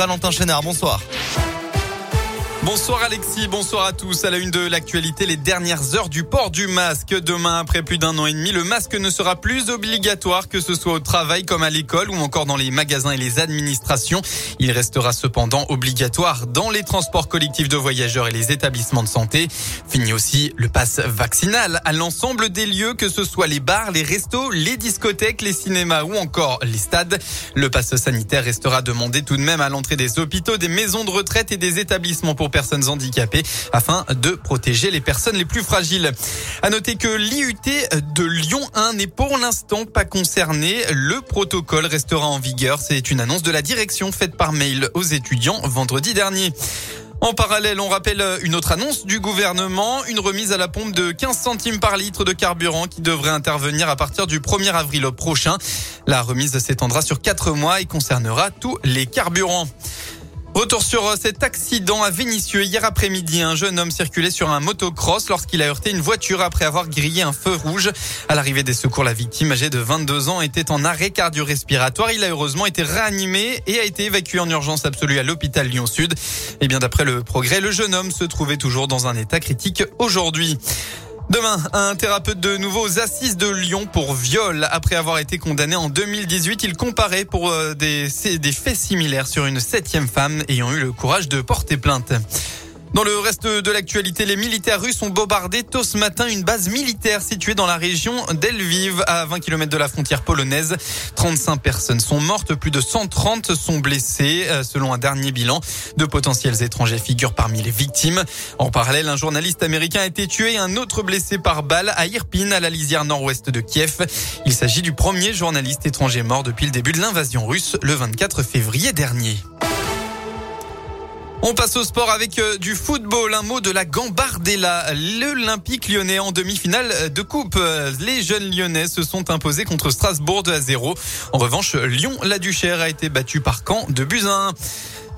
Valentin Chénard, bonsoir. Bonsoir Alexis, bonsoir à tous. À la une de l'actualité, les dernières heures du port du masque. Demain, après plus d'un an et demi, le masque ne sera plus obligatoire, que ce soit au travail comme à l'école ou encore dans les magasins et les administrations. Il restera cependant obligatoire dans les transports collectifs de voyageurs et les établissements de santé. Fini aussi le pass vaccinal à l'ensemble des lieux, que ce soit les bars, les restos, les discothèques, les cinémas ou encore les stades. Le pass sanitaire restera demandé tout de même à l'entrée des hôpitaux, des maisons de retraite et des établissements pour personnes handicapées afin de protéger les personnes les plus fragiles. À noter que l'IUT de Lyon 1 n'est pour l'instant pas concerné. Le protocole restera en vigueur. C'est une annonce de la direction faite par mail aux étudiants vendredi dernier. En parallèle, on rappelle une autre annonce du gouvernement, une remise à la pompe de 15 centimes par litre de carburant qui devrait intervenir à partir du 1er avril prochain. La remise s'étendra sur 4 mois et concernera tous les carburants. Retour sur euh, cet accident à Vénissieux. Hier après-midi, un jeune homme circulait sur un motocross lorsqu'il a heurté une voiture après avoir grillé un feu rouge. À l'arrivée des secours, la victime âgée de 22 ans était en arrêt cardio-respiratoire. Il a heureusement été réanimé et a été évacué en urgence absolue à l'hôpital Lyon-Sud. Et bien d'après le progrès, le jeune homme se trouvait toujours dans un état critique aujourd'hui. Demain, un thérapeute de nouveau aux assises de Lyon pour viol. Après avoir été condamné en 2018, il comparait pour euh, des, des faits similaires sur une septième femme ayant eu le courage de porter plainte. Dans le reste de l'actualité, les militaires russes ont bombardé tôt ce matin une base militaire située dans la région d'Elviv, à 20 km de la frontière polonaise. 35 personnes sont mortes, plus de 130 sont blessées, euh, selon un dernier bilan. De potentiels étrangers figurent parmi les victimes. En parallèle, un journaliste américain a été tué et un autre blessé par balle à Irpin, à la lisière nord-ouest de Kiev. Il s'agit du premier journaliste étranger mort depuis le début de l'invasion russe, le 24 février dernier. On passe au sport avec euh, du football. Un mot de la Gambardella. L'Olympique lyonnais en demi-finale de coupe. Les jeunes lyonnais se sont imposés contre Strasbourg 2 à 0. En revanche, Lyon-La Duchère a été battu par Caen de Buzyn.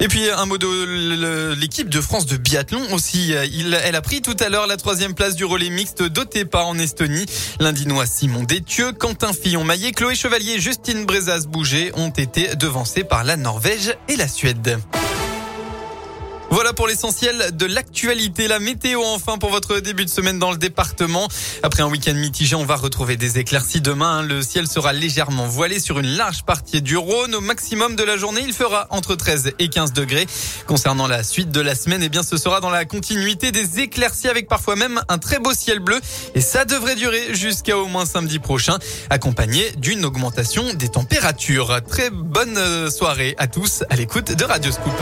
Et puis un mot de l'équipe de France de biathlon aussi. Il, elle a pris tout à l'heure la troisième place du relais mixte d'Otepa en Estonie. L'Indinois Simon Détieux, Quentin Fillon-Maillet, Chloé Chevalier, Justine Brezas-Bouget ont été devancés par la Norvège et la Suède. Voilà pour l'essentiel de l'actualité. La météo enfin pour votre début de semaine dans le département. Après un week-end mitigé, on va retrouver des éclaircies demain. Le ciel sera légèrement voilé sur une large partie du Rhône. Au maximum de la journée, il fera entre 13 et 15 degrés. Concernant la suite de la semaine, eh bien, ce sera dans la continuité des éclaircies avec parfois même un très beau ciel bleu. Et ça devrait durer jusqu'à au moins samedi prochain, accompagné d'une augmentation des températures. Très bonne euh, soirée à tous à l'écoute de Radio Scoop.